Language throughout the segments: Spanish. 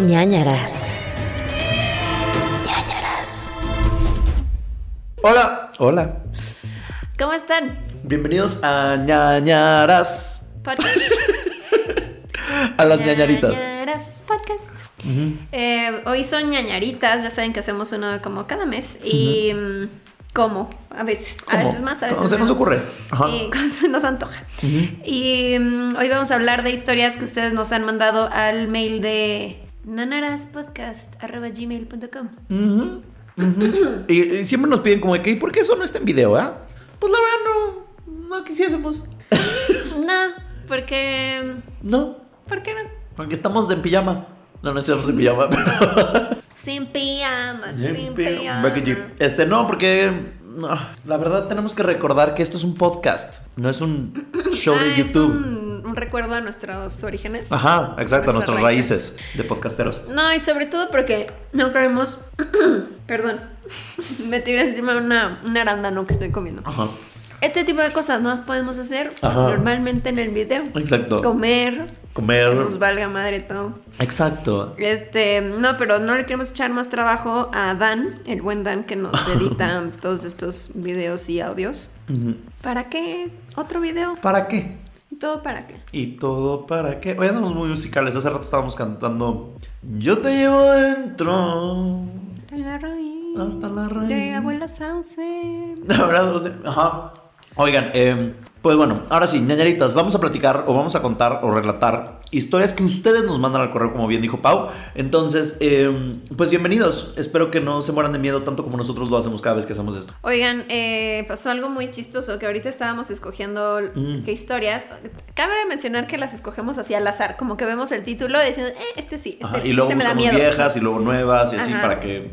ñañaras. ñañaras. Hola, hola. ¿Cómo están? Bienvenidos a ñañaras. Podcast. A las ñañaritas. Ñañaras Podcast. Eh, hoy son ñañaritas, ya saben que hacemos uno como cada mes. Y. mm, ¿Cómo? A veces. A veces más, a veces ¿Cómo se nos ocurre? Ajá. Y cuando se nos antoja. Y hoy vamos a hablar de historias que ustedes nos han mandado al mail de nanaraspodcast.gmail.com Ujú, ujú. y, y siempre nos piden como de que, ¿y por qué eso no está en video, ah? Pues la verdad no, no quisiésemos. No, porque... No, ¿Por qué no? porque estamos en pijama. No, no estamos en pijama, pero... Sin pijama, sin pijama. Este, no, porque no, la verdad tenemos que recordar que esto es un podcast, no es un show Ah, de es YouTube. Un, recuerdo a nuestros orígenes. Ajá, exacto, Nuestras nuestras raíces. de podcasteros. No, y sobre todo porque no queremos. Perdón. Me tiré encima una, un arándano que estoy comiendo. Ajá, Este tipo de cosas no las podemos hacer Ajá. normalmente en el video. exacto. Comer, Comer. nos valga madre todo. Exacto. Este, no, pero no le queremos echar más trabajo a Dan, el buen Dan que nos edita todos estos videos y audios. ¿Para qué otro video? ¿Para qué? ¿Todo para qué? ¿Y todo para qué? Hoy andamos muy musicales. Hace rato estábamos cantando Yo te llevo dentro. Hasta la raíz. Hasta la raíz. De abuela Sauce. Verdad, no sé. Ajá. Oigan, eh, pues bueno, ahora sí, ñañaritas, vamos a platicar o vamos a contar o relatar historias que ustedes nos mandan al correo, como bien dijo Pau. Entonces, eh, pues bienvenidos. Espero que no se mueran de miedo tanto como nosotros lo hacemos cada vez que hacemos esto. Oigan, eh, pasó algo muy chistoso que ahorita estábamos escogiendo Mm. qué historias. Cabe mencionar que las escogemos así al azar, como que vemos el título y decimos, eh, este sí, este, Ajá, Y luego este da buscamos miedo. viejas y luego nuevas y así para que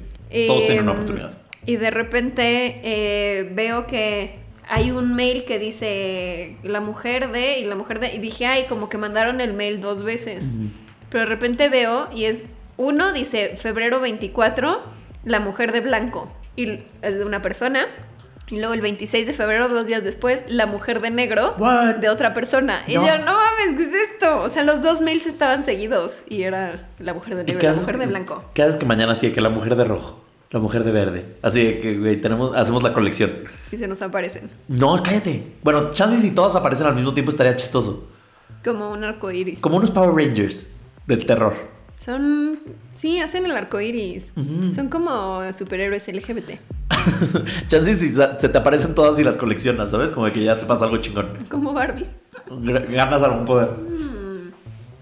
todos tengan una oportunidad. Y de repente eh, veo que hay un mail que dice la mujer de y la mujer de. Y dije, ay, como que mandaron el mail dos veces. Pero de repente veo y es uno, dice febrero 24, la mujer de blanco. Y es de una persona. Y luego el 26 de febrero, dos días después, la mujer de negro What? de otra persona. Y yo, no mames, ¿qué es esto? O sea, los dos mails estaban seguidos. Y era la mujer de ¿Y negro y la mujer de blanco. ¿Qué haces que mañana sí, que la mujer de rojo, la mujer de verde? Así que, güey, tenemos, hacemos la colección. Y se nos aparecen. No, cállate. Bueno, chances si todas aparecen al mismo tiempo estaría chistoso. Como un arco iris. Como unos Power Rangers del terror. Son. Sí, hacen el arco iris. Son como superhéroes LGBT. chances si se te aparecen todas y las coleccionas, ¿sabes? Como que ya te pasa algo chingón. Como Barbies. Ganas algún poder.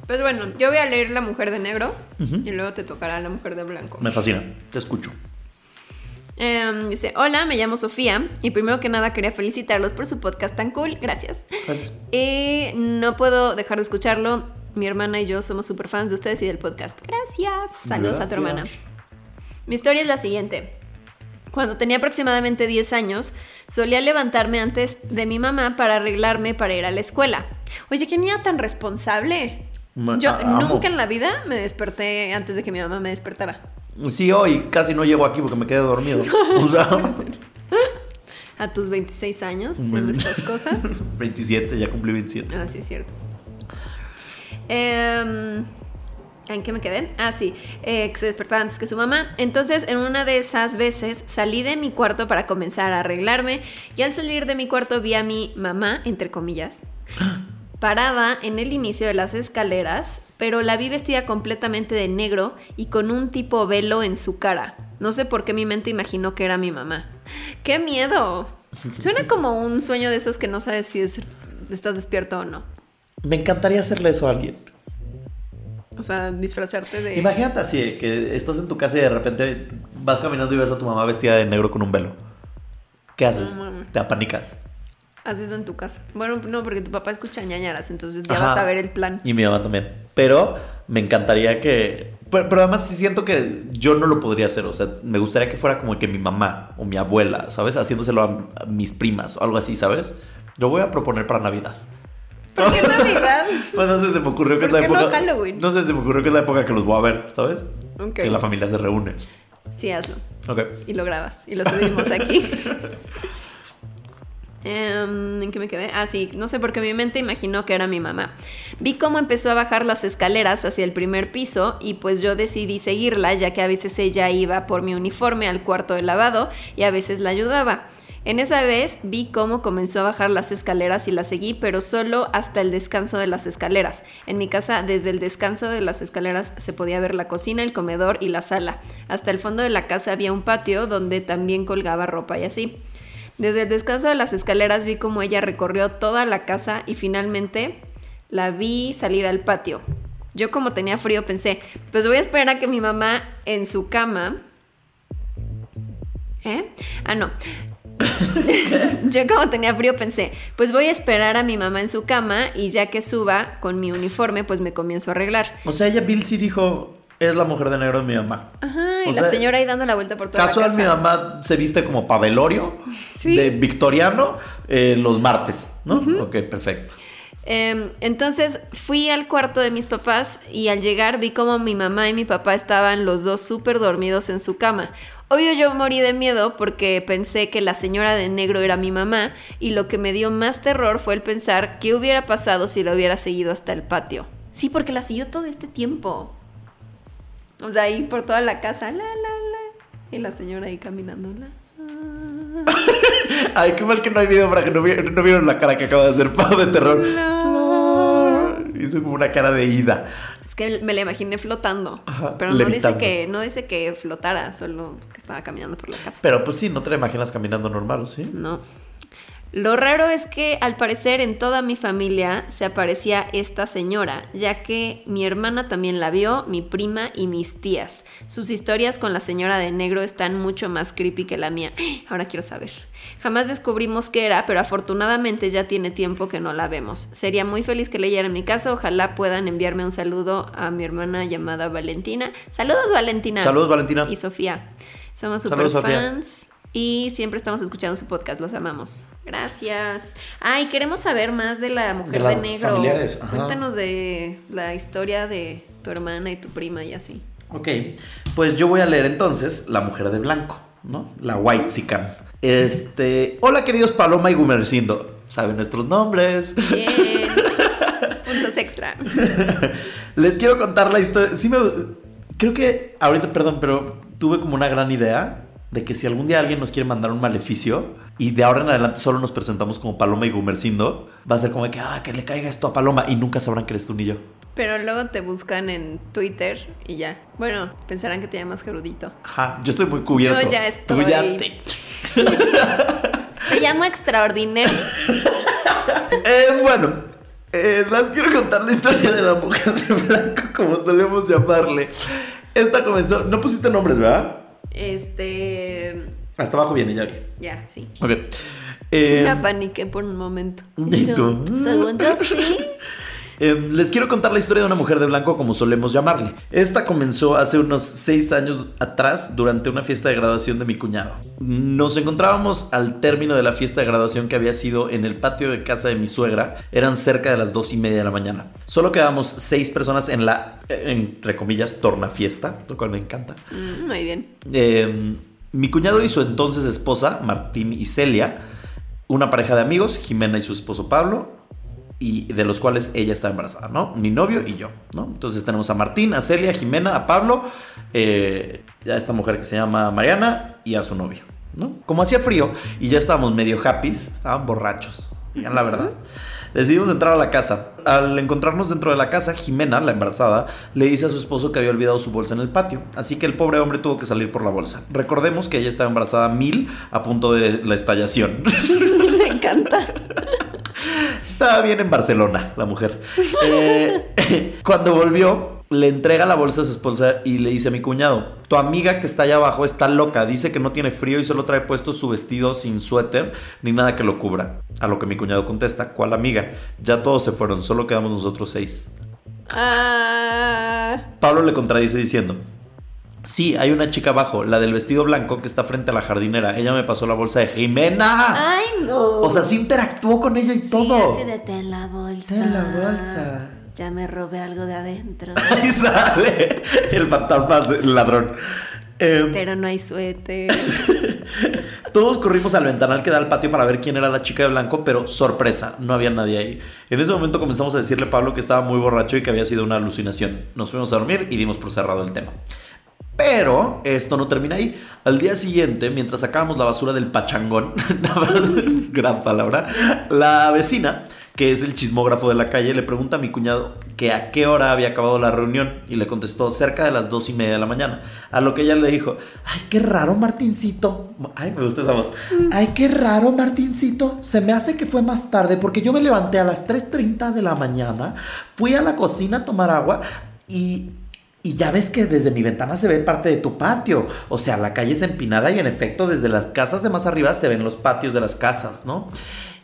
Pues bueno, yo voy a leer La Mujer de Negro y luego te tocará La Mujer de Blanco. Me fascina. Te escucho. Em, dice: Hola, me llamo Sofía y primero que nada quería felicitarlos por su podcast tan cool. Gracias. Gracias. Y no puedo dejar de escucharlo. Mi hermana y yo somos super fans de ustedes y del podcast. Gracias. Saludos a tu hermana. Mi historia es la siguiente. Cuando tenía aproximadamente 10 años, solía levantarme antes de mi mamá para arreglarme para ir a la escuela. Oye, qué niña tan responsable. Ma- Yo amo. nunca en la vida me desperté antes de que mi mamá me despertara. Sí, hoy casi no llego aquí porque me quedé dormido. O sea, A tus 26 años haciendo estas cosas. 27, ya cumplí 27. Ah, sí, es cierto. Em, ¿En qué me quedé? Ah, sí, eh, que se despertaba antes que su mamá. Entonces, en una de esas veces salí de mi cuarto para comenzar a arreglarme y al salir de mi cuarto vi a mi mamá, entre comillas, parada en el inicio de las escaleras, pero la vi vestida completamente de negro y con un tipo velo en su cara. No sé por qué mi mente imaginó que era mi mamá. ¡Qué miedo! Suena como un sueño de esos que no sabes si es, estás despierto o no. Me encantaría hacerle eso a alguien. O sea, disfrazarte de... Imagínate así, que estás en tu casa y de repente vas caminando y ves a tu mamá vestida de negro con un velo. ¿Qué haces? No. Te apanicas. Haz eso en tu casa. Bueno, no, porque tu papá escucha ñañaras, entonces ya Ajá. vas a ver el plan. Y mi mamá también. Pero me encantaría que... Pero, pero además sí siento que yo no lo podría hacer. O sea, me gustaría que fuera como que mi mamá o mi abuela, ¿sabes? Haciéndoselo a, mis primas o algo así, ¿sabes? Lo voy a proponer para Navidad. ¿Por qué Navidad? Pues no sé, se me ocurrió que es ¿Por la qué no época... Halloween? No sé, se me ocurrió que es la época que los voy a ver, ¿sabes? Ok. Que la familia se reúne. Sí, hazlo. Ok. Y lo grabas. Y lo subimos aquí. Em, ¿En qué me quedé? Ah, sí, no sé por qué mi mente imaginó que era mi mamá. Vi cómo empezó a bajar las escaleras hacia el primer piso y pues yo decidí seguirla ya que a veces ella iba por mi uniforme al cuarto de lavado y a veces la ayudaba. En esa vez vi cómo comenzó a bajar las escaleras y la seguí, pero solo hasta el descanso de las escaleras. En mi casa, desde el descanso de las escaleras se podía ver la cocina, el comedor y la sala. Hasta el fondo de la casa había un patio donde también colgaba ropa y así. Desde el descanso de las escaleras vi cómo ella recorrió toda la casa y finalmente la vi salir al patio. Yo como tenía frío pensé, pues voy a esperar a que mi mamá en su cama... ¿Eh? Ah, no. Yo como tenía frío pensé, pues voy a esperar a mi mamá en su cama y ya que suba con mi uniforme, pues me comienzo a arreglar. O sea, ella, Bill, sí dijo, es la mujer de negro de mi mamá. Ajá, y O la sea, señora ahí dando la vuelta por toda Casual, la mi casa. mamá se viste como pavelorio Sí. de victoriano eh, los martes, ¿no? Ok, perfecto. Em, entonces fui al cuarto de mis papás y al llegar vi como mi mamá y mi papá estaban los dos súper dormidos en su cama. Obvio yo morí de miedo porque pensé que la señora de negro era mi mamá y lo que me dio más terror fue el pensar qué hubiera pasado si la hubiera seguido hasta el patio. Sí, porque la siguió todo este tiempo. O sea, ahí por toda la casa, la, la, la. Y la señora ahí caminando, la. Ay, qué mal que no hay video para que no, vi- no vieron la cara que acaba de hacer Pau de terror. Hizo como una cara de ida. Es que me la imaginé flotando. Ajá, pero no dice, que, no dice que flotara, solo que estaba caminando por la casa. Pero pues sí, no te la imaginas caminando normal, ¿o ¿sí? No. Lo raro es que al parecer en toda mi familia se aparecía esta señora, ya que mi hermana también la vio, mi prima y mis tías. Sus historias con la señora de negro están mucho más creepy que la mía. Ahora quiero saber. Jamás descubrimos qué era, pero afortunadamente ya tiene tiempo que no la vemos. Sería muy feliz que leyera en mi casa. Ojalá puedan enviarme un saludo a mi hermana llamada Valentina. Saludos Valentina. Saludos, Valentina. Y Sofía. Somos super Saludos, Sofía. Y siempre estamos escuchando su podcast, los amamos. Gracias. Ay, queremos saber más de la mujer De negro. familiares, ajá. Cuéntanos de la historia de tu hermana y tu prima y así. Ok, pues yo voy a leer entonces La Mujer de Blanco, ¿no? La White Sican. Este. Hola, queridos Paloma y Gumercindo. Saben nuestros nombres. Bien. Puntos extra. Les quiero contar la historia. Sí, me. Creo que ahorita, perdón, pero tuve como una gran idea de que si algún día alguien nos quiere mandar un maleficio y de ahora en adelante solo nos presentamos como Paloma y Gumercindo, va a ser como de que, ah, que le caiga esto a Paloma y nunca sabrán que eres tú ni yo. Pero luego te buscan en Twitter y ya. Bueno, pensarán que te llamas Gerudito. Ajá, yo estoy muy cubierto. Yo ya Tú ya estoy- te- Te llamo extraordinario. Eh, bueno, eh, les quiero contar la historia de la mujer de blanco, como solemos llamarle. Esta comenzó. No pusiste nombres, ¿verdad? Este. Hasta abajo viene, ya vi. Ya, sí. Ok. Eh, Me apaniqué por un momento. ¿Y tú? Según yo, sí. eh, les quiero contar la historia de una mujer de blanco, como solemos llamarle. Esta comenzó hace unos seis años atrás, durante una fiesta de graduación de mi cuñado. Nos encontrábamos al término de la fiesta de graduación que había sido en el patio de casa de mi suegra. Eran cerca de las dos y media de la mañana. Solo quedábamos seis personas en la, entre comillas, tornafiesta, lo cual me encanta. Mm, Muy bien. Eh, mi cuñado y su entonces esposa, Martín y Celia, una pareja de amigos, Jimena y su esposo Pablo, y de los cuales ella está embarazada, ¿no? Mi novio y yo, ¿no? Entonces tenemos a Martín, a Celia, a Jimena, a Pablo, eh, a esta mujer que se llama Mariana y a su novio, ¿no? Como hacía frío y ya estábamos medio happy, estaban borrachos, digan la verdad. Decidimos entrar a la casa. Al encontrarnos dentro de la casa, Jimena, la embarazada, le dice a su esposo que había olvidado su bolsa en el patio, así que el pobre hombre tuvo que salir por la bolsa. Recordemos que ella estaba embarazada mil a punto de la estallación. Me encanta. Estaba bien en Barcelona, la mujer. Eh, cuando volvió, le entrega la bolsa a su esposa y le dice a mi cuñado, tu amiga que está allá abajo está loca, dice que no tiene frío y solo trae puesto su vestido sin suéter ni nada que lo cubra. A lo que mi cuñado contesta, ¿cuál amiga? Ya todos se fueron, solo quedamos nosotros seis. Ah, Pablo le contradice diciendo, sí, hay una chica abajo, la del vestido blanco que está frente a la jardinera. Ella me pasó la bolsa de Jimena. ay, no. O sea, sí interactuó con ella y todo. Así de ten la bolsa. Ten la bolsa. Ya me robé algo de adentro. Ahí sale el fantasma el ladrón. Em, Pero no hay suéter. Todos corrimos al ventanal que da al patio para ver quién era la chica de blanco, pero sorpresa, no había nadie ahí. En ese momento comenzamos a decirle a Pablo que estaba muy borracho y que había sido una alucinación. Nos fuimos a dormir y dimos por cerrado el tema. Pero esto no termina ahí. Al día siguiente, mientras sacábamos la basura del pachangón, gran palabra, la vecina, que es el chismógrafo de la calle, le pregunta a mi cuñado que a qué hora había acabado la reunión y le contestó cerca de las dos y media de la mañana. A lo que ella le dijo, ay, qué raro Martincito. Ay, me gusta esa voz. Ay, qué raro Martincito. Se me hace que fue más tarde porque yo me levanté a las 3.30 de la mañana, fui a la cocina a tomar agua y y ya ves que desde mi ventana se ve parte de tu patio. O sea, la calle es empinada y en efecto desde las casas de más arriba se ven los patios de las casas, ¿no?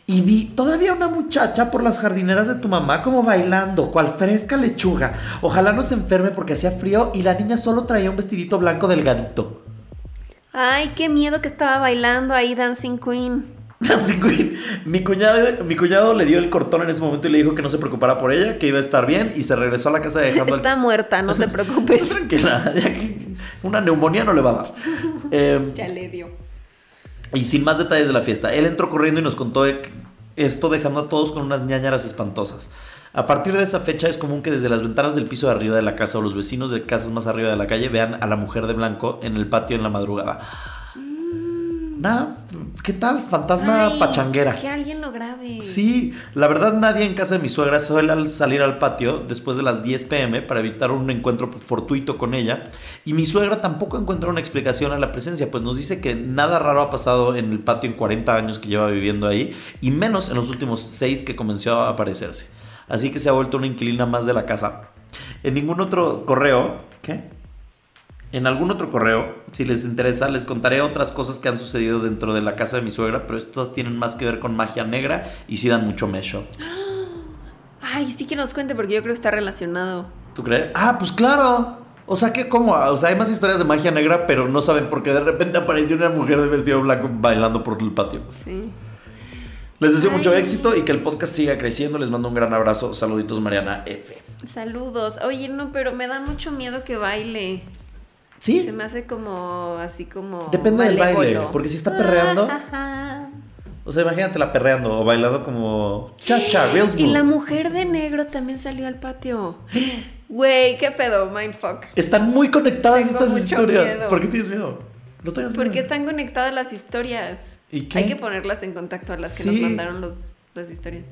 Y vi todavía una muchacha por las jardineras de tu mamá como bailando, cual fresca lechuga. Ojalá no se enferme porque hacía frío y la niña solo traía un vestidito blanco delgadito. Ay, qué miedo que estaba bailando ahí Dancing Queen. Mi cuñado, mi cuñado le dio el cortón en ese momento y le dijo que no se preocupara por ella, que iba a estar bien y se regresó a la casa dejando Está muerta, no te preocupes. Tranquila, ya que una neumonía no le va a dar. Eh, ya le dio. y sin más detalles de la fiesta, él entró corriendo y nos contó esto dejando a todos con unas ñañaras espantosas. A partir de esa fecha es común que desde las ventanas del piso de arriba de la casa o los vecinos de casas más arriba de la calle vean a la mujer de blanco en el patio en la madrugada. Nada, ¿qué tal? Fantasma Ay, pachanguera. Que alguien lo grabe. Sí, la verdad nadie en casa de mi suegra suele al salir al patio después de las 10 pm para evitar un encuentro fortuito con ella y mi suegra tampoco encuentra una explicación a la presencia, pues nos dice que nada raro ha pasado en el patio en 40 años que lleva viviendo ahí y menos en los últimos 6 que comenzó a aparecerse. Así que se ha vuelto una inquilina más de la casa. En ningún otro correo, ¿qué? En algún otro correo, si les interesa, les contaré otras cosas que han sucedido dentro de la casa de mi suegra, pero estas tienen más que ver con magia negra y sí dan mucho mecho. Ay, sí que nos cuente porque yo creo que está relacionado. ¿Tú crees? Ah, pues claro. O sea, que ¿cómo? O sea, hay más historias de magia negra, pero no saben por qué de repente apareció una mujer de vestido blanco bailando por el patio. Sí. Les deseo mucho éxito y que el podcast siga creciendo. Les mando un gran abrazo. Saluditos, Mariana F. Saludos. Oye, no, pero me da mucho miedo que baile. ¿Sí? Se me hace como así como. Depende del baile, porque si está perreando- Ajá. O sea, imagínatela perreando o bailando como cha-cha, real Y la mujer de negro también salió al patio. Güey, qué pedo, mindfuck. Están muy conectadas Tengo estas mucho historias. miedo. ¿Por qué tienes miedo? No tengas miedo. Porque están conectadas las historias. ¿Y qué? Hay que ponerlas en contacto a las que Sí. nos mandaron los, las historias.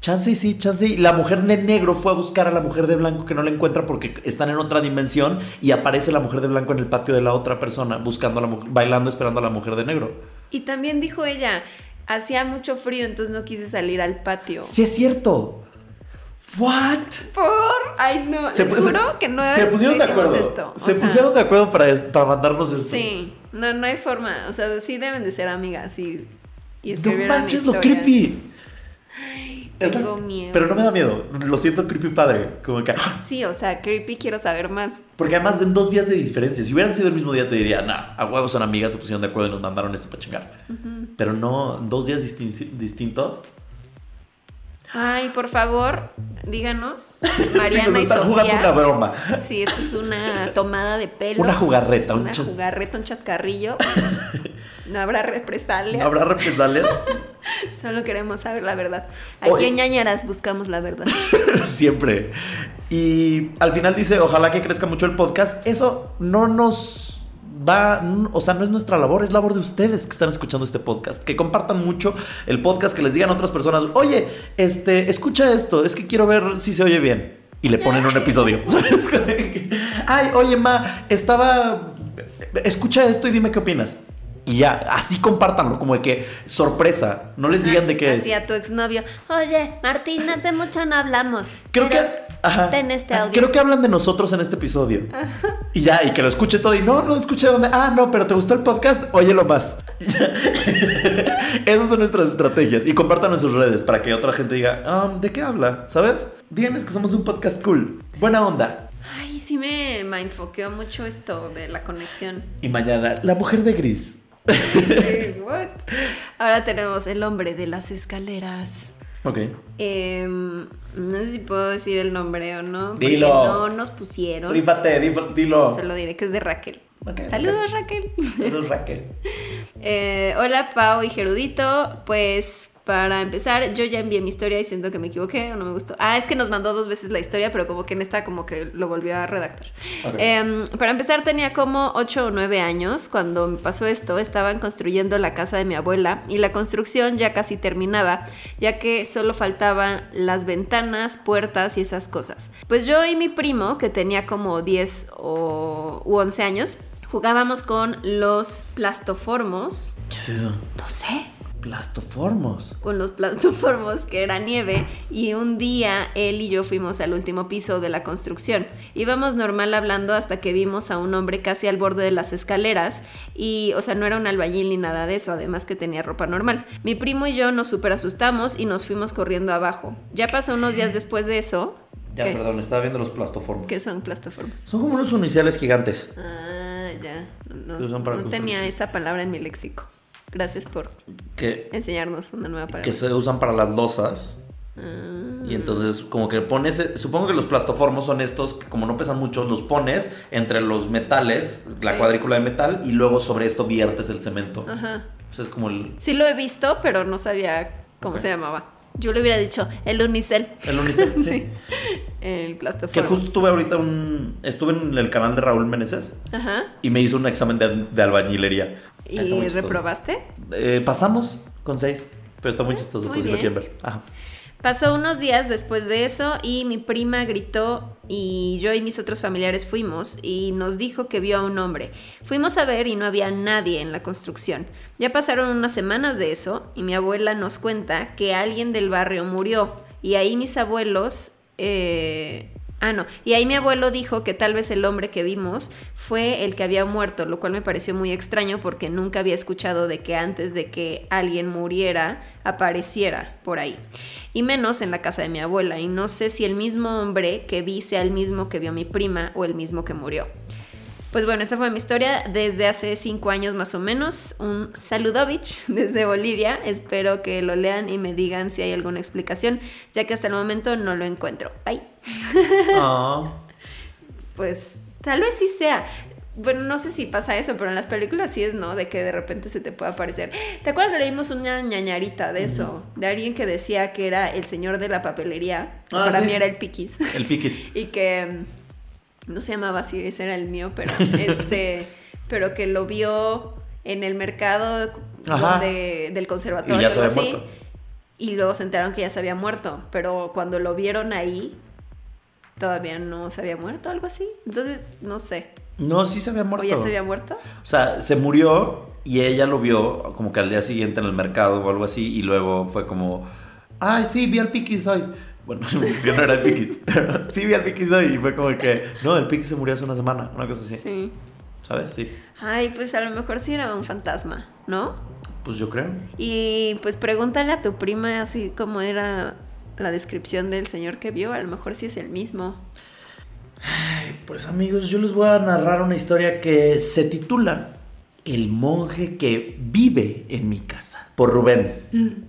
Chance y sí, chance y la mujer de negro fue a buscar a la mujer de blanco que no la encuentra porque están en otra dimensión y aparece la mujer de blanco en el patio de la otra persona buscando a la mujer, bailando esperando a la mujer de negro. Y también dijo ella, hacía mucho frío, entonces no quise salir al patio. Sí es cierto. What? Por, ay no, Se, les que no se pusieron de acuerdo. esto. se sea, pusieron de acuerdo para, mandarnos esto. Sí, no, no hay forma, o sea, sí deben de ser amigas y, y No manches lo creepy. Tengo miedo. Pero no me da miedo. Lo siento creepy padre. Como que. ¡ah! Sí, o sea, creepy, quiero saber más. Porque además en dos días de diferencia. Si hubieran sido el mismo día, te diría, nah, a huevos son amigas, se pusieron de acuerdo y nos mandaron esto para chingar. Pero no, dos días distin- distintos. Ay, por favor, díganos, Sí, Mariana nos y están jugando una Sofía. broma. Sí, esto es una tomada de pelo. Una jugarreta, un Una cha- jugarreta, un chascarrillo. No habrá represalias. ¿No habrá represalias? Solo queremos saber la verdad. Aquí Oye. en ñañaras buscamos la verdad. Siempre. Y al final dice, ojalá que crezca mucho el podcast. Eso no nos va, o sea, no es nuestra labor, es labor de ustedes que están escuchando este podcast. Que compartan mucho el podcast, que les digan a otras personas, oye, este, escucha esto, es que quiero ver si se oye bien. Y le ponen un episodio. Ay, oye, ma, estaba... Escucha esto y dime qué opinas. Y ya, así compártanlo, como de que sorpresa. No les digan de qué es. Así a tu exnovio. Oye, Martín, hace mucho no hablamos. Creo que. Ajá. Ten este audio. Creo que hablan de nosotros en este episodio. Y ya, y que lo escuche todo. Y no, no escuché dónde. Ah, no, pero ¿te gustó el podcast? Óyelo más. Esas son nuestras estrategias. Y compartan en sus redes para que otra gente diga, "Ah, ¿de qué habla? ¿Sabes? Díganles que somos un podcast cool. Buena onda. Ay, sí me mindfoqueó mucho esto de la conexión. Y mañana, la mujer de gris. What? Ahora tenemos el hombre de las escaleras. Ok. Em, no sé si puedo decir el nombre o no. porque Dilo. No nos pusieron. Rífate, dilo. Se lo diré que es de Raquel. Saludos, Raquel. Saludos, Raquel. Eh, hola, Pau y Gerudito. Pues para empezar, yo ya envié mi historia y siento que me equivoqué o no me gustó. Ah, es que nos mandó dos veces la historia, pero como que en esta como que lo volvió a redactar. Em, para empezar, tenía como 8 o 9 años cuando me pasó esto. Estaban construyendo la casa de mi abuela y la construcción ya casi terminaba, ya que solo faltaban las ventanas, puertas y esas cosas. Pues yo y mi primo, que tenía como 10 o, u 11 años, jugábamos con los plastoformos. ¿Qué es eso? No sé Plastoformos. con los plastoformos que era nieve y un día él y yo fuimos al último piso de la construcción. Íbamos normal hablando hasta que vimos a un hombre casi al borde de las escaleras y, o sea, no era un albañil ni nada de eso, además que tenía ropa normal. Mi primo y yo nos super asustamos y nos fuimos corriendo abajo. Ya pasó unos días después de eso. Ya, ¿Qué? perdón, estaba viendo los plastoformos. ¿Qué son plastoformos? Son como unos uniciales gigantes. Ah, ya. No, no tenía esa palabra en mi léxico. Gracias por Que, enseñarnos una nueva palabra. que se usan para las losas. Ah. Y entonces, como que pones. Supongo que los plastoformos son estos que, como no pesan mucho, los pones entre los metales, la Sí. cuadrícula de metal, y luego sobre esto viertes el cemento. Ajá. O sea, es como el, Sí lo he visto, pero no sabía cómo se llamaba. Yo le hubiera dicho el unicel. el unicel. sí. Sí. El Que plastoformo. justo tuve ahorita un. Estuve en el canal de Raúl Meneses Ajá. y me hizo un examen de, de albañilería. ¿Y chistoso. reprobaste? Eh, pasamos con seis. Pero está muy chistoso, muy pues si lo bien. quieren ver. Ajá. Pasó unos días después de eso y mi prima gritó y yo y mis otros familiares fuimos y nos dijo que vio a un hombre. Fuimos a ver y no había nadie en la construcción. Ya pasaron unas semanas de eso y mi abuela nos cuenta que alguien del barrio murió y ahí mis abuelos... eh, Ah, no. Y ahí mi abuelo dijo que tal vez el hombre que vimos fue el que había muerto, lo cual me pareció muy extraño porque nunca había escuchado de que antes de que alguien muriera apareciera por ahí. Y menos en la casa de mi abuela. Y no sé si el mismo hombre que vi sea el mismo que vio mi prima o el mismo que murió. Pues bueno, esa fue mi historia desde hace cinco años más o menos. Un saludovich desde Bolivia. Espero que lo lean y me digan si hay alguna explicación, ya que hasta el momento no lo encuentro. Bye. Ah. Pues tal vez sí sea. Bueno, no sé si pasa eso, pero en las películas sí es, ¿no? De que de repente se te puede aparecer. ¿Te acuerdas? Leímos una ñañarita de eso, de alguien que decía que era el señor de la papelería. Ah, para sí. mí era el piquis. El piquis. y que no se llamaba así, ese era el mío, pero este, pero que lo vio en el mercado donde- del conservatorio Y así, muerto. y luego se enteraron que ya se había muerto, pero cuando lo vieron ahí todavía no se había muerto, algo así. Entonces, no sé. No, sí se había muerto. ¿O ya se había muerto? O sea, se murió y ella lo vio como que al día siguiente en el mercado o algo así y luego fue como, ay, sí, vi al Piquis hoy. Bueno, yo no era el Piquis, pero sí vi al Piquis hoy y fue como que, no, el Piquis se murió hace una semana, una cosa así. Sí. ¿Sabes? Sí. Ay, pues a lo mejor sí era un fantasma, ¿no? Pues yo creo. Y pues pregúntale a tu prima así como era la descripción del señor que vio, a lo mejor sí es el mismo. Ay, Pues amigos, yo les voy a narrar una historia que se titula El monje que vive en mi casa. Por Rubén.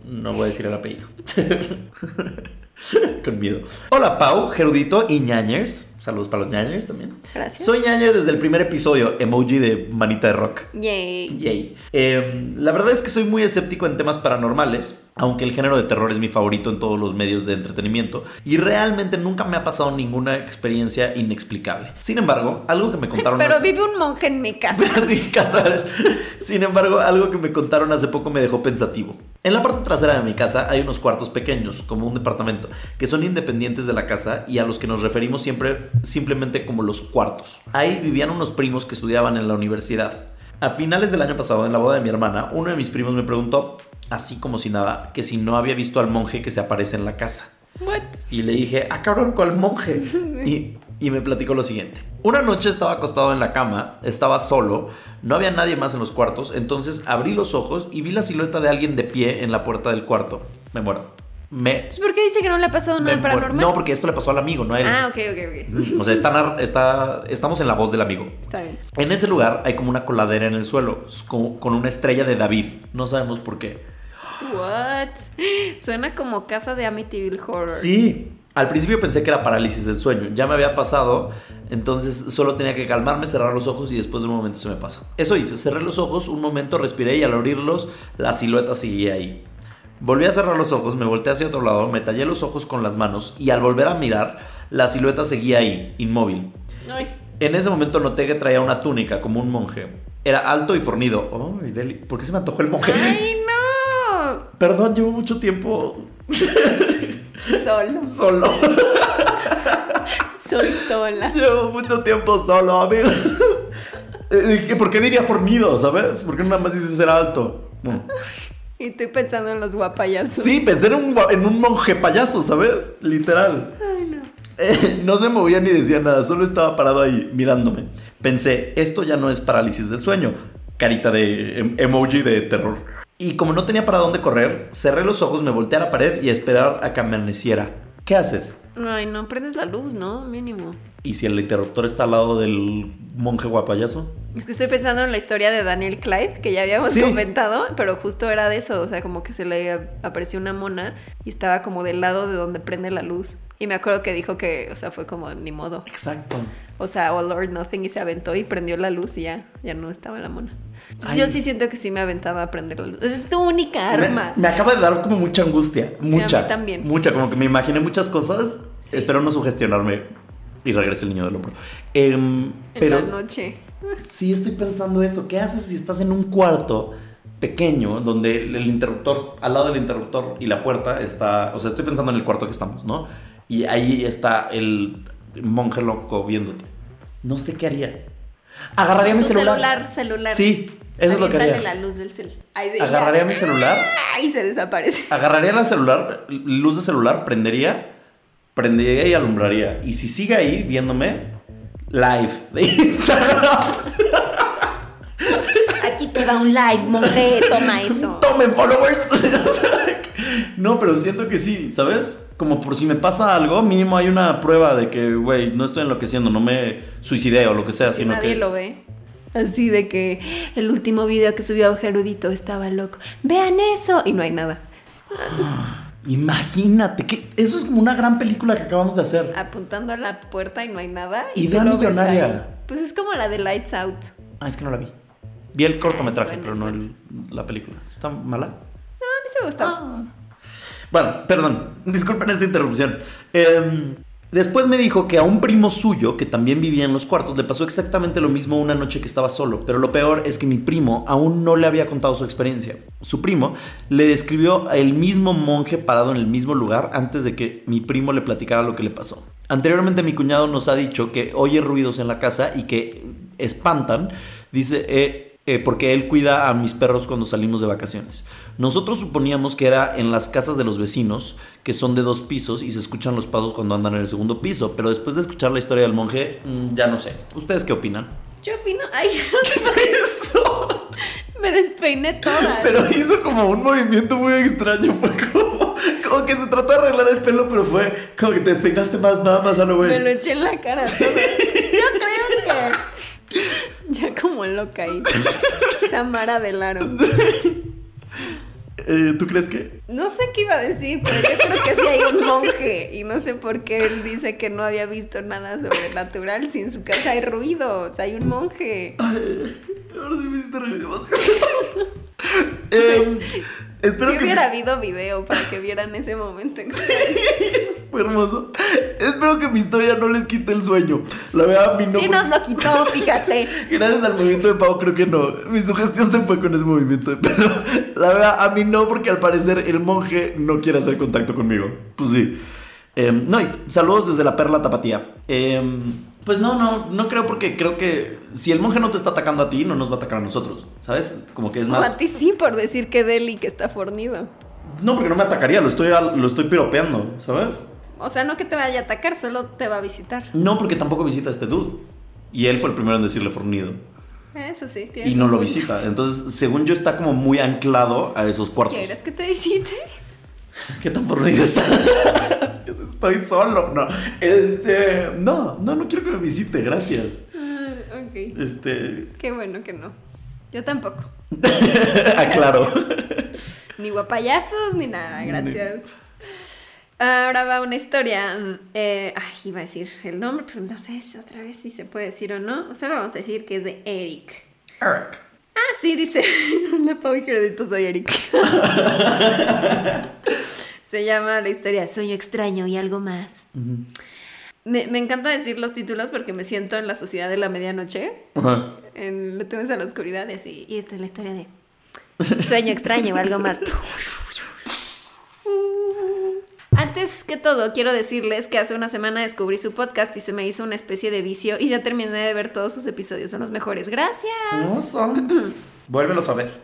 No voy a decir el apellido. Con miedo. Hola Pau, Gerudito y ñañers. Saludos para los ñañers también. Gracias. Soy ñañer desde el primer episodio, emoji de manita de rock. Yay. Yay. Eh, la verdad es que soy muy escéptico en temas paranormales, aunque el género de terror es mi favorito en todos los medios de entretenimiento, y realmente nunca me ha pasado ninguna experiencia inexplicable. Sin embargo, algo que me contaron Pero hace- vive un monje en mi casa. Sin embargo, algo que me contaron hace poco me dejó pensativo. En la parte trasera de mi casa hay unos cuartos pequeños, como un departamento, que son independientes de la casa y a los que nos referimos siempre simplemente como los cuartos. Ahí vivían unos primos que estudiaban en la universidad. A finales del año pasado, en la boda de mi hermana, uno de mis primos me preguntó, así como si nada, que si no había visto al monje que se aparece en la casa. What? Y le dije, ah, cabrón, ¿cuál monje? Y, y me platicó lo siguiente. Una noche estaba acostado en la cama, estaba solo, no había nadie más en los cuartos, entonces abrí los ojos y vi la silueta de alguien de pie en la puerta del cuarto. Me muero. Me, Pues, ¿Por qué dice que no le ha pasado nada paranormal? No, porque esto le pasó al amigo, no a él. Ah, ok, ok, ok. O sea, está está- estamos en la voz del amigo. Está bien. En ese lugar hay como una coladera en el suelo, con, con una estrella de David. No sabemos por qué. What? Suena como casa de Amityville Horror. Sí, Al principio pensé que era parálisis del sueño, ya me había pasado, entonces solo tenía que calmarme, cerrar los ojos y después de un momento se me pasa. Eso hice, cerré los ojos, un momento respiré y al abrirlos la silueta seguía ahí. Volví a cerrar los ojos, me volteé hacia otro lado, me tallé los ojos con las manos y al volver a mirar, la silueta seguía ahí, inmóvil. Ay, En ese momento noté que traía una túnica como un monje. Era alto y fornido. Deli, ¿por qué se me antojó el monje? Ay, no. Perdón, llevo mucho tiempo Solo. solo. Soy sola. Llevo mucho tiempo solo, amigos. Eh, ¿Por qué diría fornido, sabes? ¿Por qué nada más dices ser alto? No. Y estoy pensando en los guapayazos. Sí, pensé en un, gua- en un monje payaso, ¿sabes? Literal. Ay, no. Eh, no se movía ni decía nada, solo estaba parado ahí mirándome. Pensé, esto ya no es parálisis del sueño. Carita de em- emoji de terror. Y como no tenía para dónde correr, cerré los ojos, me volteé a la pared y a esperar a que amaneciera. ¿Qué haces? Ay, no, prendes la luz, ¿no? Mínimo. ¿Y si el interruptor está al lado del monje guapayazo? Es que estoy pensando en la historia de Daniel Clyde, que ya habíamos Sí. comentado, pero justo era de eso, o sea, como que se le apareció una mona y estaba como del lado de donde prende la luz. Y me acuerdo que dijo que, o sea, fue como ni modo. Exacto. O sea, all or nothing y se aventó y prendió la luz y ya, ya no estaba la mona. Ay. Yo sí siento que sí me aventaba a prender la luz. Es tu única arma. me acaba de dar como mucha angustia. Mucha. a mí también. Mucha, como que me imaginé muchas cosas. Sí. Espero no sugestionarme y regrese el niño del hombro. Em, En pero la noche. sí estoy pensando eso. ¿Qué haces si estás en un cuarto pequeño donde el, interruptor, al lado del interruptor y la puerta está. O sea, estoy pensando en el cuarto que estamos, ¿no? Y ahí está el monje loco viéndote. No sé qué haría. Agarraría mi celular. celular, celular. Sí, eso es lo que Aviéntale haría. la luz del cel. Ay, de Agarraría ya. mi celular. Ay, se desaparece. Agarraría la celular, luz de celular, prendería, prendería y alumbraría. Y si sigue ahí viéndome, live de Instagram. Aquí te va un live, monje, toma eso. Tomen followers. no, pero siento que sí, ¿sabes? Como por si me pasa algo, mínimo hay una prueba de que, güey, no estoy enloqueciendo, no me suicidé o lo que sea, Si sino nadie que... lo ve. Así de que el último video que subió Gerudito estaba loco. Vean eso. Y no hay nada. Imagínate, que eso es como una gran película que acabamos de hacer. Apuntando a la puerta y no hay nada. Idea millonaria. Pues es como la de Lights Out. Ah, es que no la vi. Vi el cortometraje, Ah, pero no el- la película. ¿Está mala? A mí se me gustó. Ah. Bueno, perdón, disculpen esta interrupción. Em, después me dijo que a un primo suyo, que también vivía en los cuartos, le pasó exactamente lo mismo una noche que estaba solo. Pero lo peor es que mi primo aún no le había contado su experiencia. Su primo le describió el mismo monje parado en el mismo lugar antes de que mi primo le platicara lo que le pasó. Anteriormente mi cuñado nos ha dicho que oye ruidos en la casa y que espantan. Dice, eh, eh, porque él cuida a mis perros cuando salimos de vacaciones. Nosotros suponíamos que era en las casas de los vecinos, que son de dos pisos y se escuchan los pasos cuando andan en el segundo piso, pero después de escuchar la historia del monje, mm, ya no sé. ¿Ustedes qué opinan? Yo opino. Ay, no sé por qué Eso. me despeiné toda. Pero hizo como un movimiento muy extraño, fue como, como que se trató de arreglar el pelo, pero fue como que te despeinaste más, nada más a lo Me lo güey. eché en la cara todo. Yo creo como loca ahí. Samara del Aro. Eh, ¿Tú crees que? No sé qué iba a decir, pero yo creo que sí hay un monje. Y no sé por qué él dice que no había visto nada sobrenatural. Si en su casa hay ruidos, hay un monje. Ahora sí me hiciste reír demasiado. Em, espero Si que hubiera habido video para que vieran ese momento fue hermoso. Espero que mi historia no les quite el sueño. La verdad, a mí no. Sí nos lo quitó, fíjate. Gracias al movimiento de Pau, creo que no. Mi sugestión se fue con ese movimiento de pelo. La verdad, a mí no, porque al parecer el monje no quiere hacer contacto conmigo. Pues sí. Em, no, y saludos desde la perla tapatía. Em, pues no, no, no creo porque creo que si el monje no te está atacando a ti, no nos va a atacar a nosotros. ¿Sabes? Como que es O a más. ti sí por decir que Deli que está fornido. No, porque no me atacaría, lo estoy, lo estoy piropeando, ¿sabes? O sea, no que te vaya a atacar, solo te va a visitar. No, porque tampoco visita a este dude. Y él fue el primero en decirle fornido. Eso sí, tienes Y no lo visita. Entonces, según yo, está como muy anclado a esos cuartos. ¿Quieres que te visite? ¿Qué tan fornido está? Estoy solo. No. Este. No, no, no quiero que me visite, gracias. Ok. Este. Qué bueno que no. Yo tampoco. Aclaro. Ni guapayazos ni nada, gracias. Ahora va una historia. eh, ay, iba a decir el nombre, pero no sé si otra vez si se puede decir o no. Solo vamos a decir que es de Eric. Eric. Ah, sí, dice. La Pau y Gerardito, soy Eric. Se llama la historia Sueño extraño y algo más. me, me encanta decir los títulos porque me siento en la sociedad de la medianoche. Ajá. En Le temes a la oscuridad y así. Y esta es la historia de Sueño extraño o algo más. Antes que todo, quiero decirles que hace una semana descubrí su podcast y se me hizo una especie de vicio y ya terminé de ver todos sus episodios. Son los mejores. Gracias. No son. Vuélvelos a ver.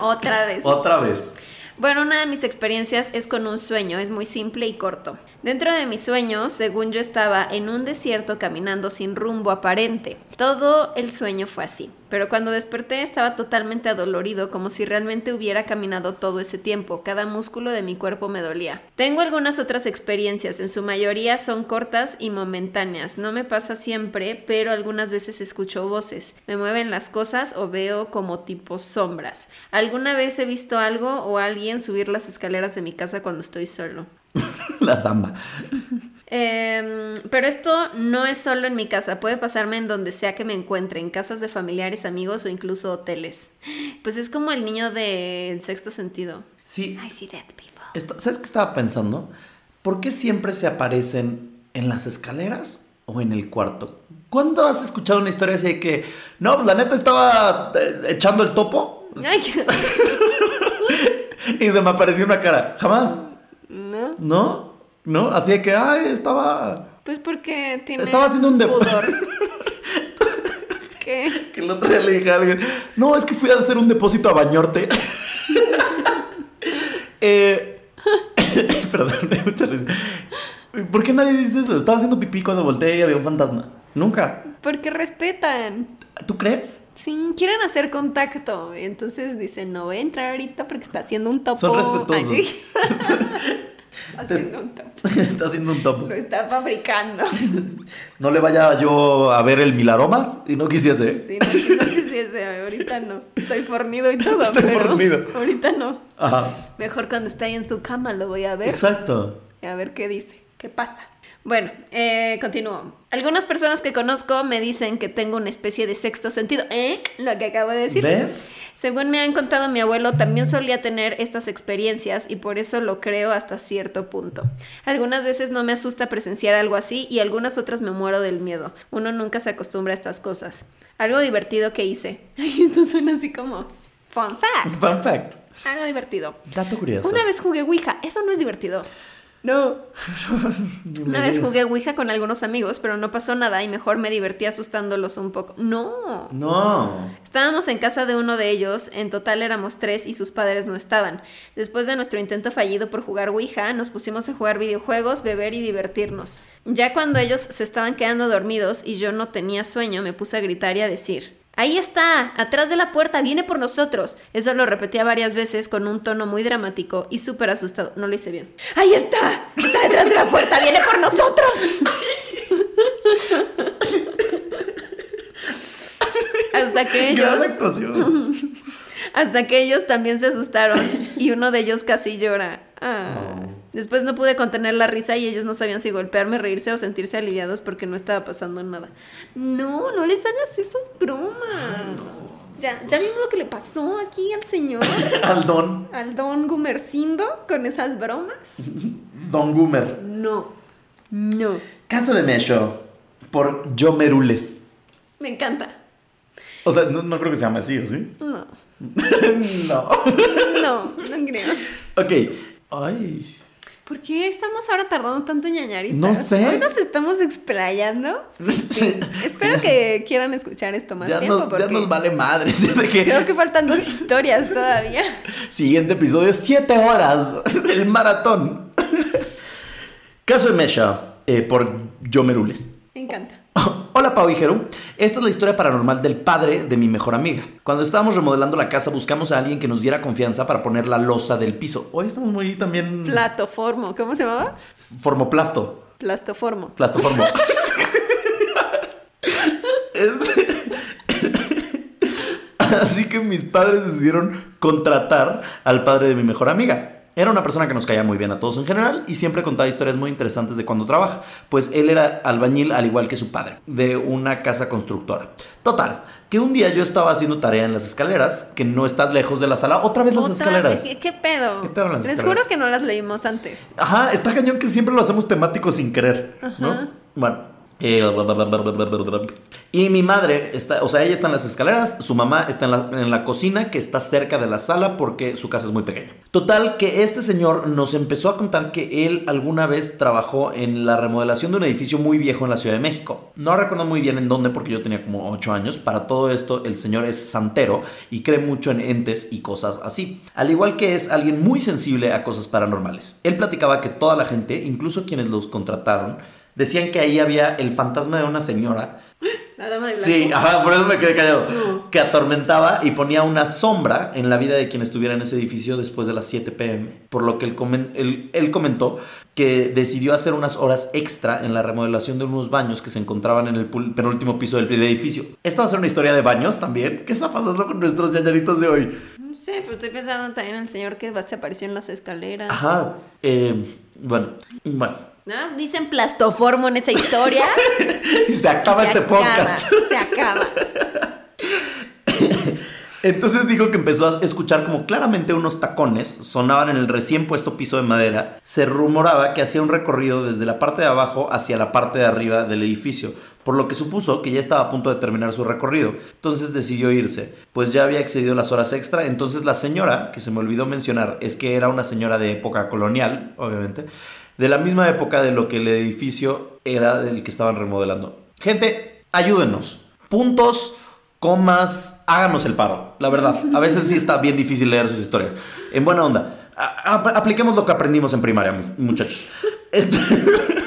Otra vez. Otra vez. Bueno, una de mis experiencias es con un sueño, es muy simple y corto. Dentro de mi sueño, según yo estaba en un desierto caminando sin rumbo aparente. Todo el sueño fue así, pero cuando desperté estaba totalmente adolorido, como si realmente hubiera caminado todo ese tiempo. Cada músculo de mi cuerpo me dolía. Tengo algunas otras experiencias, en su mayoría son cortas y momentáneas. No me pasa siempre, pero algunas veces escucho voces. Me mueven las cosas o veo como tipos sombras. Alguna vez he visto algo o alguien subir las escaleras de mi casa cuando estoy solo. La dama. Em, pero esto no es solo en mi casa, puede pasarme en donde sea que me encuentre, en casas de familiares, amigos o incluso hoteles. Pues es como el niño del sexto sentido. Sí. I see dead people. ¿Sabes qué estaba pensando? ¿Por qué siempre se aparecen en las escaleras o en el cuarto? ¿Cuándo has escuchado una historia así de que, no, pues la neta estaba eh, echando el topo Ay, y se me apareció una cara? Jamás. No, ¿No? ¿No? Así de que, ay, estaba... pues porque tiene Estaba haciendo un de- pudor. ¿Qué? Que el otro día le dije a alguien, no, es que fui a hacer un depósito a bañorte. eh, perdón, me mucha risa. ¿Por qué nadie dice eso? Estaba haciendo pipí cuando volteé y había un fantasma. Nunca. Porque respetan. ¿Tú crees? Sí, quieren hacer contacto. y Entonces dicen, no voy a entrar ahorita porque está haciendo un topo. Son respetuosos. Sí. haciendo un topo. Está haciendo un topo. Lo está fabricando. No le vaya yo a ver el Milaromas y no quisiese. Sí, no, no quisiese, ahorita no. Estoy fornido y todo, Estoy pero fornido. ahorita no. Ajá. Mejor cuando está ahí en su cama lo voy a ver. Exacto. A ver qué dice, qué pasa. Bueno, eh, continúo. Algunas personas que conozco me dicen que tengo una especie de sexto sentido. ¿Eh? Lo que acabo de decir. ¿Ves? Según me han contado mi abuelo, también solía tener estas experiencias y por eso lo creo hasta cierto punto. Algunas veces no me asusta presenciar algo así y algunas otras me muero del miedo. Uno nunca se acostumbra a estas cosas. Algo divertido que hice. Ay, esto suena así como fun fact. Fun fact. Algo divertido. Dato curioso. Una vez jugué Ouija. Eso no es divertido. No. Una vez jugué Ouija con algunos amigos, pero no pasó nada y mejor me divertí asustándolos un poco. No. No. Estábamos en casa de uno de ellos, en total éramos tres y sus padres no estaban. Después de nuestro intento fallido por jugar Ouija, nos pusimos a jugar videojuegos, beber y divertirnos. Ya cuando ellos se estaban quedando dormidos y yo no tenía sueño, me puse a gritar y a decir, Ahí está, atrás de la puerta, viene por nosotros. Eso lo repetía varias veces con un tono muy dramático y súper asustado. No lo hice bien. Ahí está, está detrás de la puerta, viene por nosotros. Hasta que ellos... Hasta que ellos también se asustaron y uno de ellos casi llora. Ah. Después no pude contener la risa y ellos no sabían si golpearme, reírse o sentirse aliviados porque no estaba pasando nada. No, no les hagas esas bromas. Ya, ya vimos lo que le pasó aquí al señor, Al Don. al don Gumercindo, con esas bromas. Don Gumer. No, no. Caso de Mesho. Por Yo Merules. Me encanta. O sea, no, no creo que se llame así, ¿o sí? No, no. no, no creo. Ok. Ay. ¿Por qué estamos ahora tardando tanto en ñañaritas? No sé. Hoy nos estamos explayando. Sí. Espero que quieran escuchar esto más Ya tiempo nos, porque ya nos vale madre. creo que faltan dos historias todavía. Siguiente episodio, 7 horas. El maratón. Caso de Mesha. eh, por Yo Merules. Me encanta. Hola Pau y Jeru. Esta es la historia paranormal del padre de mi mejor amiga. Cuando estábamos remodelando la casa buscamos a alguien que nos diera confianza para poner la losa del piso. Hoy estamos muy también... Platoformo, ¿cómo se llamaba? Formoplasto. Plastoformo. Plastoformo. Así que mis padres decidieron contratar al padre de mi mejor amiga. Era una persona que nos caía muy bien a todos en general y siempre contaba historias muy interesantes de cuando trabaja, pues él era albañil al igual que su padre, de una casa constructora. Total, que un día yo estaba haciendo tarea en las escaleras, que no estás lejos de la sala, otra vez las escaleras. vez, ¿Qué, pedo? ¿Qué pedo las Les escaleras? juro que no las leímos antes. Ajá, está cañón que siempre lo hacemos temático sin querer. Bueno. Eh, Y mi madre está, o sea, ella está en las escaleras, su mamá está en la, en la cocina que está cerca de la sala porque su casa es muy pequeña. Total, que este señor nos empezó a contar que él alguna vez trabajó en la remodelación de un edificio muy viejo en la Ciudad de México. No recuerdo muy bien en dónde porque yo tenía como 8 años. Para todo esto, el señor es santero y cree mucho en entes y cosas así. Al igual que es alguien muy sensible a cosas paranormales. Él platicaba que toda la gente, incluso quienes los contrataron, decían que ahí había el fantasma de una señora La dama de blanco. Sí, ajá, por eso me quedé callado. No. Que atormentaba y ponía una sombra en la vida de quien estuviera en ese edificio después de las 7 pm. Por lo que él, comen- él- él comentó que decidió hacer unas horas extra en la remodelación de unos baños que se encontraban en el penúltimo piso del edificio. Esta va a ser una historia de baños también. ¿Qué está pasando con nuestros ñañaritos de hoy? No sé, pero estoy pensando también en el señor que se apareció en las escaleras. Ajá. eh, bueno, bueno. Nada más dicen plastoformo en esa historia. Y se acaba Se este acaba, podcast. Se acaba. Entonces dijo que empezó a escuchar como claramente unos tacones sonaban en el recién puesto piso de madera. Se rumoraba que hacía un recorrido desde la parte de abajo hacia la parte de arriba del edificio, por lo que supuso que ya estaba a punto de terminar su recorrido. Entonces decidió irse, pues ya había excedido las horas extra. Entonces la señora, que se me olvidó mencionar, es que era una señora de época colonial, obviamente, de la misma época de lo que el edificio era del que estaban remodelando. Gente, ayúdenos. Puntos comas, háganos el paro, la verdad. A veces sí está bien difícil leer sus historias. En buena onda. Apliquemos lo que aprendimos en primaria, mu- muchachos. Este-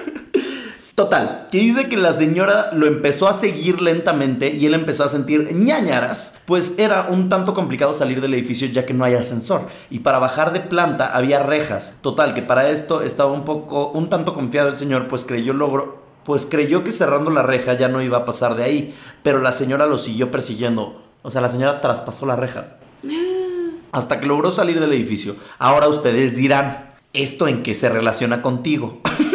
Total, que dice que la señora lo empezó a seguir lentamente y él empezó a sentir ñañaras, pues era un tanto complicado salir del edificio ya que no hay ascensor y para bajar de planta había rejas. Total, que para esto estaba un poco, un tanto confiado el señor, pues creyó logro, pues creyó que cerrando la reja ya no iba a pasar de ahí, pero la señora lo siguió persiguiendo. O sea, la señora traspasó la reja hasta que logró salir del edificio. Ahora ustedes dirán, ¿esto en qué se relaciona contigo?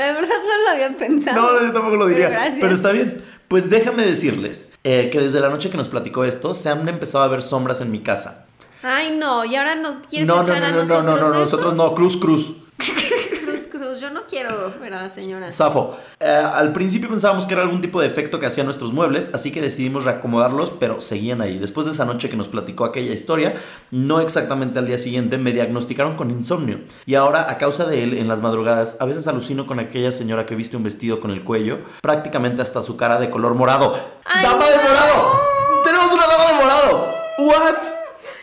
La verdad no lo había pensado. No, yo tampoco lo diría. Pero está bien. Pues déjame decirles eh, que desde la noche que nos platicó esto, se han empezado a ver sombras en mi casa. Ay, no, y ahora nos quieres No, no, echar no, a no, no, nosotros no, no, eso? nosotros no, Cruz Cruz. Cruz, cruz, yo no quiero ver a la señora. Zafo. Eh, al principio pensábamos que era algún tipo de efecto que hacían nuestros muebles, así que decidimos reacomodarlos, pero seguían ahí. Después de esa noche que nos platicó aquella historia, no exactamente al día siguiente, me diagnosticaron con insomnio. Y ahora, a causa de él, en las madrugadas, a veces alucino con aquella señora que viste un vestido con el cuello, prácticamente hasta su cara de color morado. ¡Ay, ¡Dama de no! morado! ¡Tenemos una dama de morado! ¿What?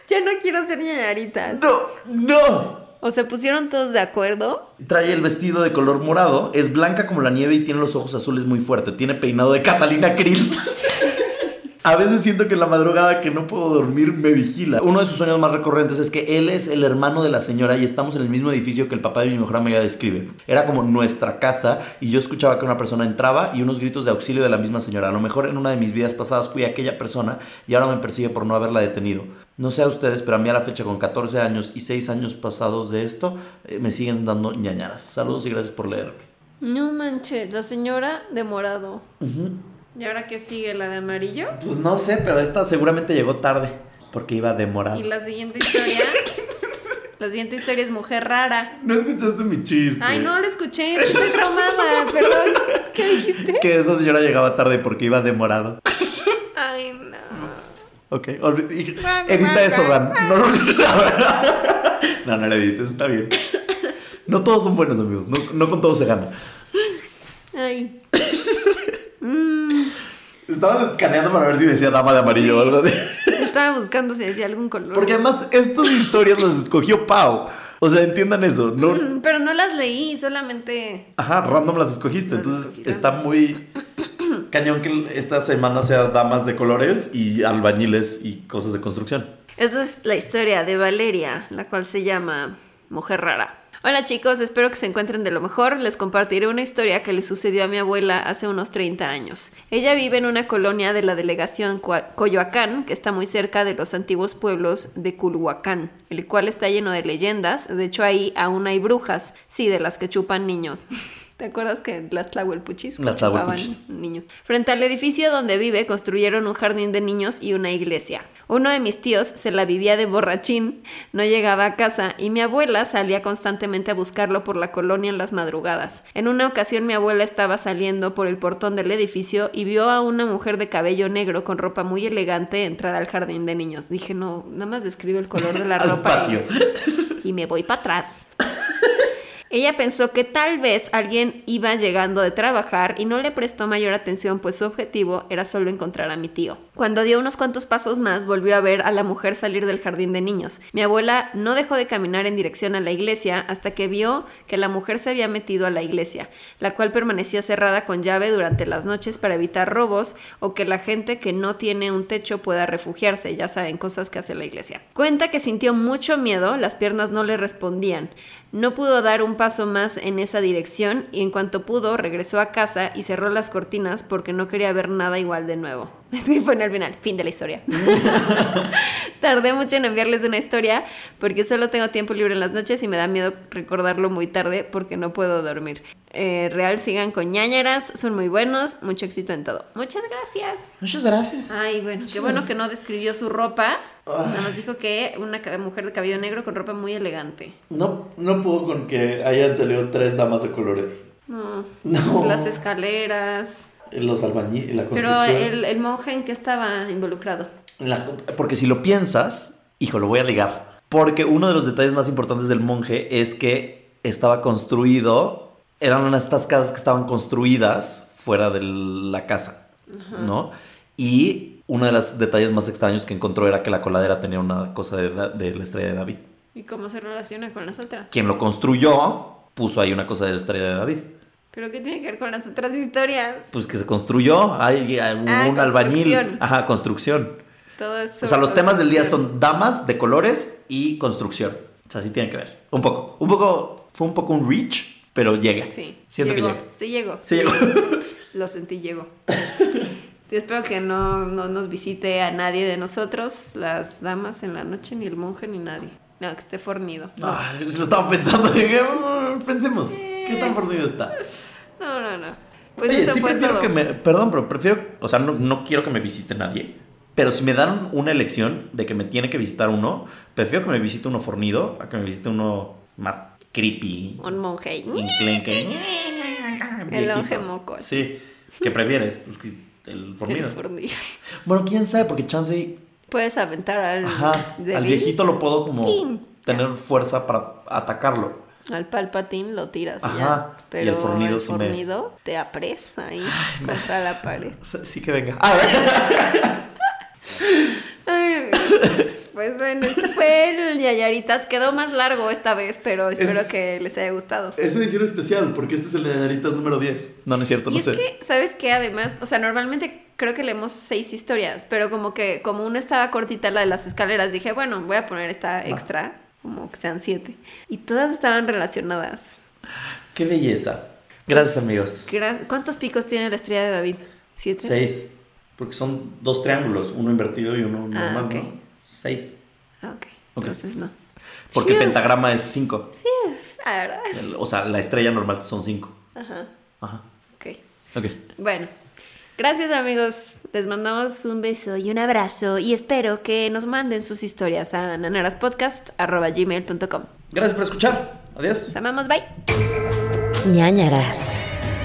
Ya no quiero ser ñañaritas. No, no. O se pusieron todos de acuerdo. Trae el vestido de color morado, es blanca como la nieve y tiene los ojos azules muy fuerte. Tiene peinado de Catalina Krill. A veces siento que en la madrugada que no puedo dormir me vigila. Uno de sus sueños más recurrentes es que él es el hermano de la señora y estamos en el mismo edificio que el papá de mi mejor amiga describe. Era como nuestra casa y yo escuchaba que una persona entraba y unos gritos de auxilio de la misma señora. A lo mejor en una de mis vidas pasadas fui aquella persona y ahora me persigue por no haberla detenido. No sé a ustedes, pero a mí a la fecha con 14 años y 6 años pasados de esto eh, me siguen dando ñañaras. Saludos y gracias por leerme. No manches, la señora de morado. ¿Y ahora qué sigue? ¿La de amarillo? Pues no sé, pero esta seguramente llegó tarde porque iba de morado. Y la siguiente historia. la siguiente historia es mujer rara. No escuchaste mi chiste. Ay, no lo escuché, estoy traumada, perdón. ¿Qué dijiste? Que esa señora llegaba tarde porque iba de morado. Ay, no. Ok, edita eso, Dan. No, no, no, no lo edites, está bien. No todos son buenos amigos, no, no con todos se gana. Ay. Estabas escaneando para ver si decía dama de amarillo o algo así. Estaba buscando si decía algún color. Porque además estas historias las escogió Pau. O sea, entiendan eso. No, Mm, Pero no las leí, solamente. Ajá, random las escogiste. Entonces está muy cañón que esta semana sea damas de colores y albañiles y cosas de construcción. Esa es la historia de Valeria, la cual se llama Mujer Rara. Hola chicos, espero que se encuentren de lo mejor. Les compartiré una historia que le sucedió a mi abuela hace unos 30 años. Ella vive en una colonia de la delegación Coyoacán, que está muy cerca de los antiguos pueblos de Culhuacán, el cual está lleno de leyendas. De hecho, ahí aún hay brujas, sí, de las que chupan niños. ¿Te acuerdas que las tlahuelpuchis Las tlahuelpuchis. niños? Frente al edificio donde vive construyeron un jardín de niños y una iglesia. Uno de mis tíos se la vivía de borrachín, no llegaba a casa y mi abuela salía constantemente a buscarlo por la colonia en las madrugadas. En una ocasión mi abuela estaba saliendo por el portón del edificio y vio a una mujer de cabello negro con ropa muy elegante entrar al jardín de niños. Dije, no, nada más describe el color de la ropa. y- patio. y me voy para atrás. Ella pensó que tal vez alguien iba llegando de trabajar y no le prestó mayor atención, pues su objetivo era solo encontrar a mi tío. Cuando dio unos cuantos pasos más, volvió a ver a la mujer salir del jardín de niños. Mi abuela no dejó de caminar en dirección a la iglesia hasta que vio que la mujer se había metido a la iglesia, la cual permanecía cerrada con llave durante las noches para evitar robos o que la gente que no tiene un techo pueda refugiarse, ya saben, cosas que hace la iglesia. Cuenta que sintió mucho miedo, las piernas no le respondían. No pudo dar un paso más en esa dirección y en cuanto pudo regresó a casa y cerró las cortinas porque no quería ver nada igual de nuevo. Es que fue en el final, fin de la historia. Tardé mucho en enviarles una historia porque solo tengo tiempo libre en las noches y me da miedo recordarlo muy tarde porque no puedo dormir. Eh, real, sigan con ñañaras, son muy buenos, mucho éxito en todo. Muchas gracias. Muchas gracias. Ay, bueno, qué bueno que no describió su ropa. Nada más dijo que una mujer de cabello negro con ropa muy elegante. No, no puedo con que hayan salido tres damas de colores. No. No. Las escaleras. Los albañiles, la Pero construcción. el, el monje en que estaba involucrado. La- porque si lo piensas, hijo, lo voy a ligar. Porque uno de los detalles más importantes del monje es que estaba construido, eran unas estas casas que estaban construidas fuera de la casa, ¿no? Y uno de los detalles más extraños que encontró era que la coladera tenía una cosa de, de la estrella de David. ¿Y cómo se relaciona con las otras? Quien lo construyó puso ahí una cosa de la estrella de David. ¿Pero qué tiene que ver con las otras historias? Pues que se construyó, hay, hay un, Ah, un albañil. Ajá, construcción. Todo eso. O sea, los temas del día son damas de colores y construcción. O sea, sí tienen que ver. Un poco. Un poco. Fue un poco un reach, pero llega. Sí. Siento llegó. que llega. Sí llegó. Sí llegó. Lo sentí, llegó. Yo espero que no, no nos visite a nadie de nosotros, las damas en la noche, ni el monje, ni nadie. No, que esté fornido. No, Ah, yo lo estaba pensando. Dije, "Mm, pensemos. ¿Qué tan fornido está? no, no. no. Pues Oye, eso sí fue prefiero todo. que me. Perdón, pero prefiero. O sea, no, no quiero que me visite nadie. Pero si me dan una elección de que me tiene que visitar uno, prefiero que me visite uno fornido a que me visite uno más creepy. Un monje. Enclenque. El monje moco. Sí. ¿Qué prefieres? Pues que el fornido. El fornido. Bueno, quién sabe, porque chance. Puedes aventar al, Ajá. Al viejito lo puedo como Pim. tener fuerza para atacarlo. Al palpatín lo tiras Ajá. ya. Y Pero el fornido el sí me- fornido te apresa ahí contra la pared. O sea, sí que venga. A ver. Ay. Pues bueno, este fue el Yayaritas. Quedó más largo esta vez, pero espero Es- que les haya gustado. Es edición especial, porque este es el de Ñaritas número 10. No, no es cierto, Y no es sé. que, ¿sabes qué? Además, o sea, normalmente creo que leemos seis historias, pero como que como una estaba cortita, la de las escaleras, dije, bueno, voy a poner esta extra, como que sean siete. Y todas estaban relacionadas. Qué belleza. Gracias, amigos. Gra- ¿Cuántos picos tiene la estrella de David? ¿Siete? Seis. Porque son dos triángulos, uno invertido y uno Ah, normal, ok. ¿no? Seis. Ah, ok. Ok. Entonces no. Porque el pentagrama es cinco. Ah, ¿verdad? El- o sea, la estrella normal son cinco. Ajá. Ajá. Ok. Ok. Bueno, gracias amigos. Les mandamos un beso y un abrazo y espero que nos manden sus historias a nanaraspodcast.gmail.com. Gracias por escuchar. Adiós. Los amamos, bye. ñañaras.